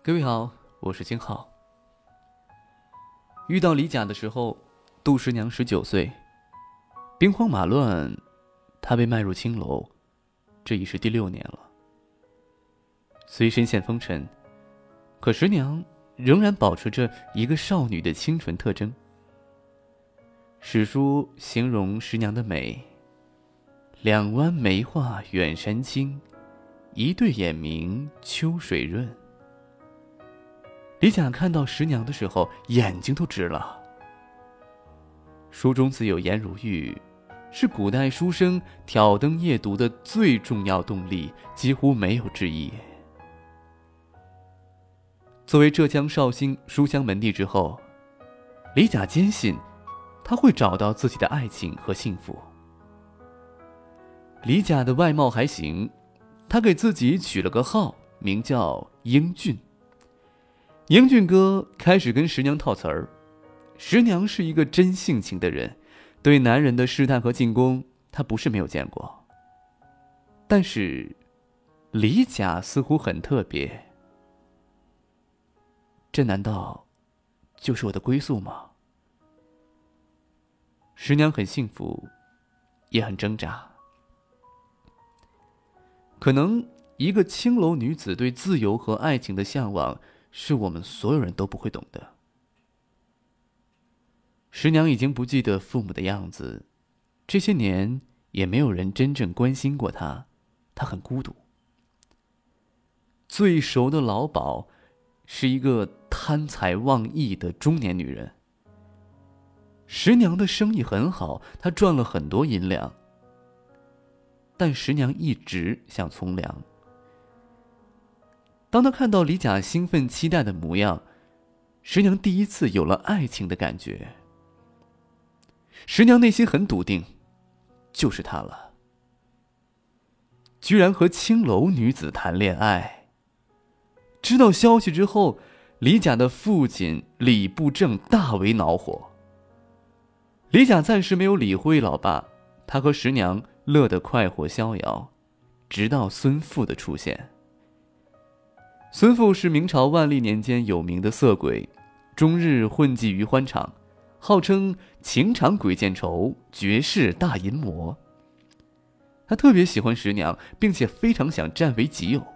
各位好，我是金浩。遇到李甲的时候，杜十娘十九岁，兵荒马乱，她被卖入青楼，这已是第六年了。虽身陷风尘，可十娘仍然保持着一个少女的清纯特征。史书形容十娘的美：两弯眉画远山青，一对眼明秋水润。李甲看到十娘的时候，眼睛都直了。书中自有颜如玉，是古代书生挑灯夜读的最重要动力，几乎没有之一。作为浙江绍兴书香门第之后，李甲坚信，他会找到自己的爱情和幸福。李甲的外貌还行，他给自己取了个号，名叫英俊。英俊哥开始跟十娘套词儿，十娘是一个真性情的人，对男人的试探和进攻，他不是没有见过。但是，李甲似乎很特别。这难道就是我的归宿吗？十娘很幸福，也很挣扎。可能一个青楼女子对自由和爱情的向往。是我们所有人都不会懂的。十娘已经不记得父母的样子，这些年也没有人真正关心过她，她很孤独。最熟的老鸨，是一个贪财忘义的中年女人。十娘的生意很好，她赚了很多银两，但十娘一直想从良。当他看到李甲兴奋期待的模样，十娘第一次有了爱情的感觉。十娘内心很笃定，就是他了。居然和青楼女子谈恋爱。知道消息之后，李甲的父亲李布正大为恼火。李甲暂时没有理会老爸，他和十娘乐得快活逍遥，直到孙富的出现。孙富是明朝万历年间有名的色鬼，终日混迹于欢场，号称情场鬼见愁，绝世大淫魔。他特别喜欢十娘，并且非常想占为己有。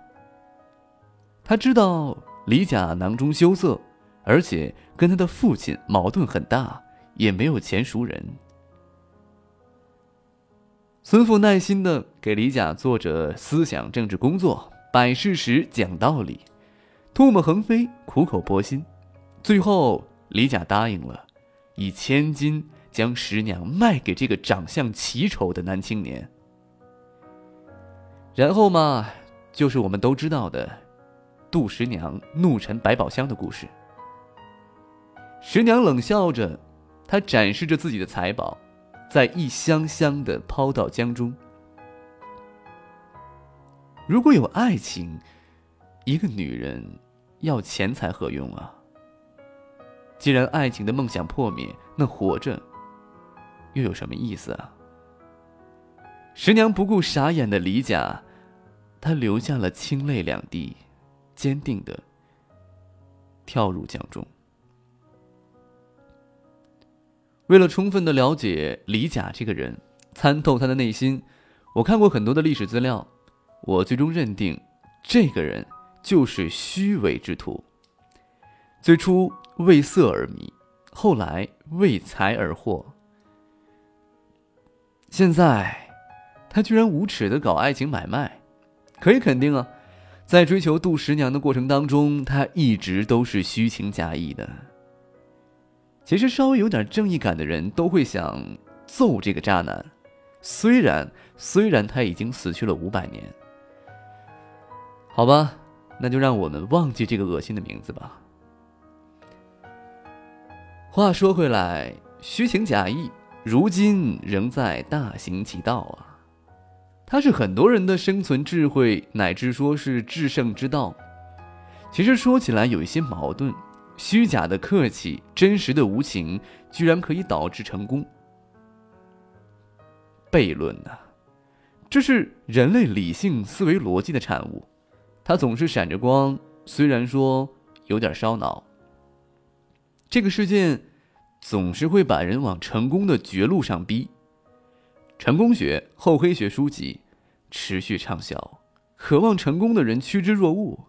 他知道李甲囊中羞涩，而且跟他的父亲矛盾很大，也没有钱赎人。孙富耐心的给李甲做着思想政治工作。摆事实，讲道理，唾沫横飞，苦口婆心，最后李甲答应了，以千金将十娘卖给这个长相奇丑的男青年。然后嘛，就是我们都知道的，杜十娘怒沉百宝箱的故事。十娘冷笑着，她展示着自己的财宝，在一箱箱的抛到江中。如果有爱情，一个女人要钱财何用啊？既然爱情的梦想破灭，那活着又有什么意思啊？十娘不顾傻眼的李甲，她流下了清泪两滴，坚定的跳入江中。为了充分的了解李甲这个人，参透他的内心，我看过很多的历史资料。我最终认定，这个人就是虚伪之徒。最初为色而迷，后来为财而惑，现在他居然无耻的搞爱情买卖。可以肯定啊，在追求杜十娘的过程当中，他一直都是虚情假意的。其实稍微有点正义感的人都会想揍这个渣男，虽然虽然他已经死去了五百年。好吧，那就让我们忘记这个恶心的名字吧。话说回来，虚情假意如今仍在大行其道啊。它是很多人的生存智慧，乃至说是制胜之道。其实说起来有一些矛盾，虚假的客气，真实的无情，居然可以导致成功。悖论呐，这是人类理性思维逻辑的产物。它总是闪着光，虽然说有点烧脑。这个世界总是会把人往成功的绝路上逼。成功学、厚黑学书籍持续畅销，渴望成功的人趋之若鹜。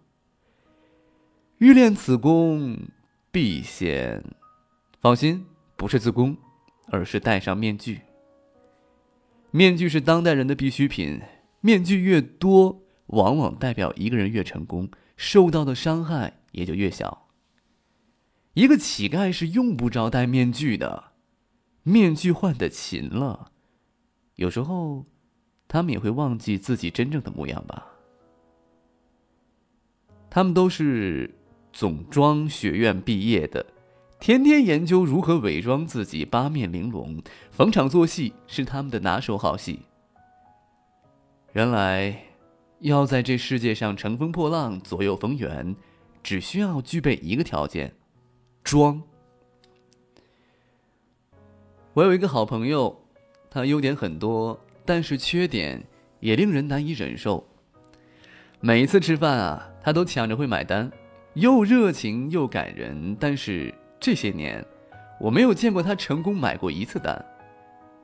欲练此功，必先……放心，不是自宫，而是戴上面具。面具是当代人的必需品，面具越多，往往代表一个人越成功，受到的伤害也就越小。一个乞丐是用不着戴面具的，面具换的勤了，有时候，他们也会忘记自己真正的模样吧。他们都是总装学院毕业的，天天研究如何伪装自己，八面玲珑，逢场作戏是他们的拿手好戏。原来，要在这世界上乘风破浪、左右逢源，只需要具备一个条件。装。我有一个好朋友，他优点很多，但是缺点也令人难以忍受。每一次吃饭啊，他都抢着会买单，又热情又感人。但是这些年，我没有见过他成功买过一次单，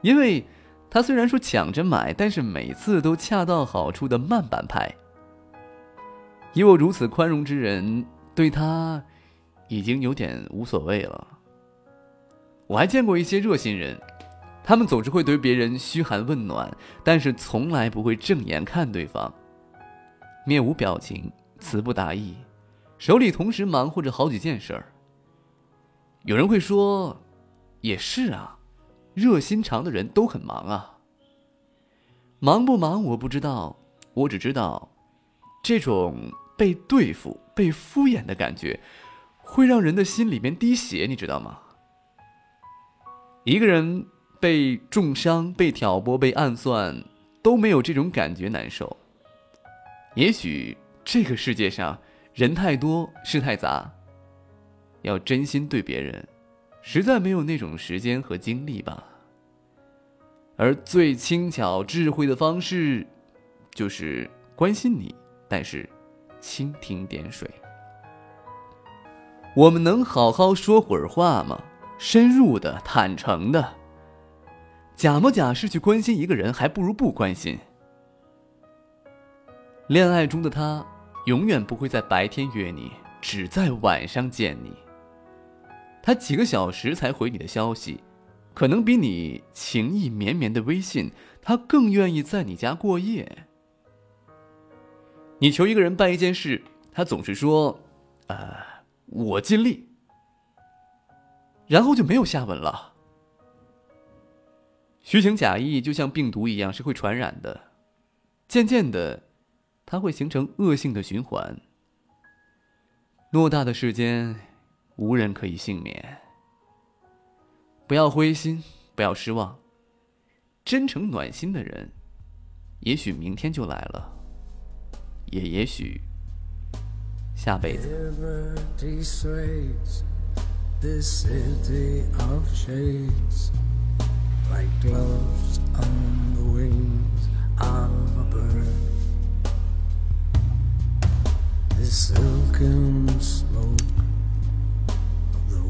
因为他虽然说抢着买，但是每次都恰到好处的慢半拍。以我如此宽容之人，对他。已经有点无所谓了。我还见过一些热心人，他们总是会对别人嘘寒问暖，但是从来不会正眼看对方，面无表情，词不达意，手里同时忙活着好几件事儿。有人会说，也是啊，热心肠的人都很忙啊。忙不忙我不知道，我只知道，这种被对付、被敷衍的感觉。会让人的心里面滴血，你知道吗？一个人被重伤、被挑拨、被暗算，都没有这种感觉难受。也许这个世界上人太多，事太杂，要真心对别人，实在没有那种时间和精力吧。而最轻巧、智慧的方式，就是关心你，但是蜻蜓点水。我们能好好说会儿话吗？深入的、坦诚的。假模假式去关心一个人，还不如不关心。恋爱中的他，永远不会在白天约你，只在晚上见你。他几个小时才回你的消息，可能比你情意绵绵的微信，他更愿意在你家过夜。你求一个人办一件事，他总是说：“呃。”我尽力，然后就没有下文了。虚情假意就像病毒一样，是会传染的。渐渐的，它会形成恶性的循环。偌大的世间，无人可以幸免。不要灰心，不要失望。真诚暖心的人，也许明天就来了，也也许。下辈子。This city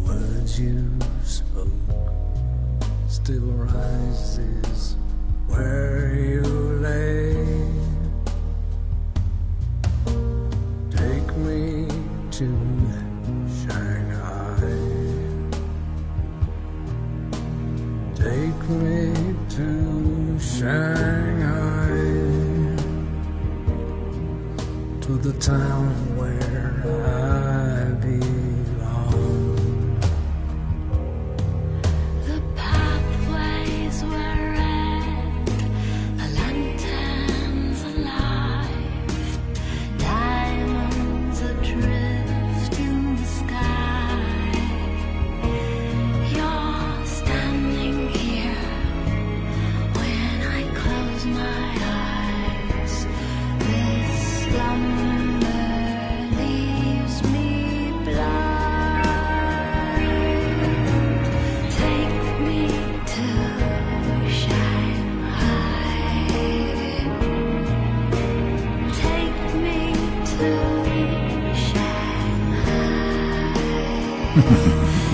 words you spoke still rises where you lay. Take me to Shanghai. Take me to Shanghai, to the town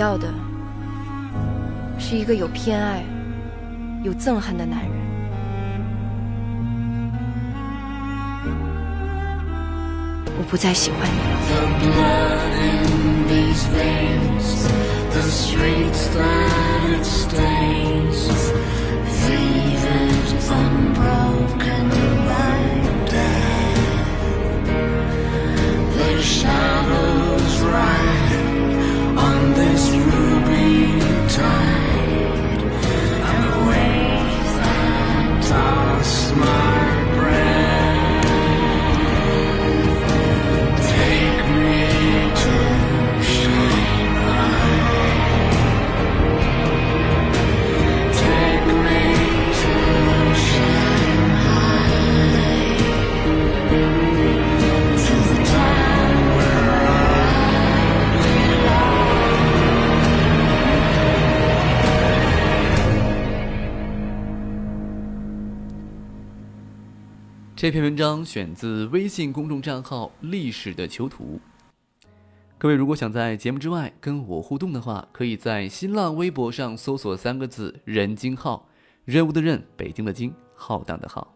要的是一个有偏爱、有憎恨的男人。我不再喜欢你这篇文章选自微信公众账号“历史的囚徒”。各位如果想在节目之外跟我互动的话，可以在新浪微博上搜索三个字“任京浩”，任务的任，北京的京，浩荡的浩。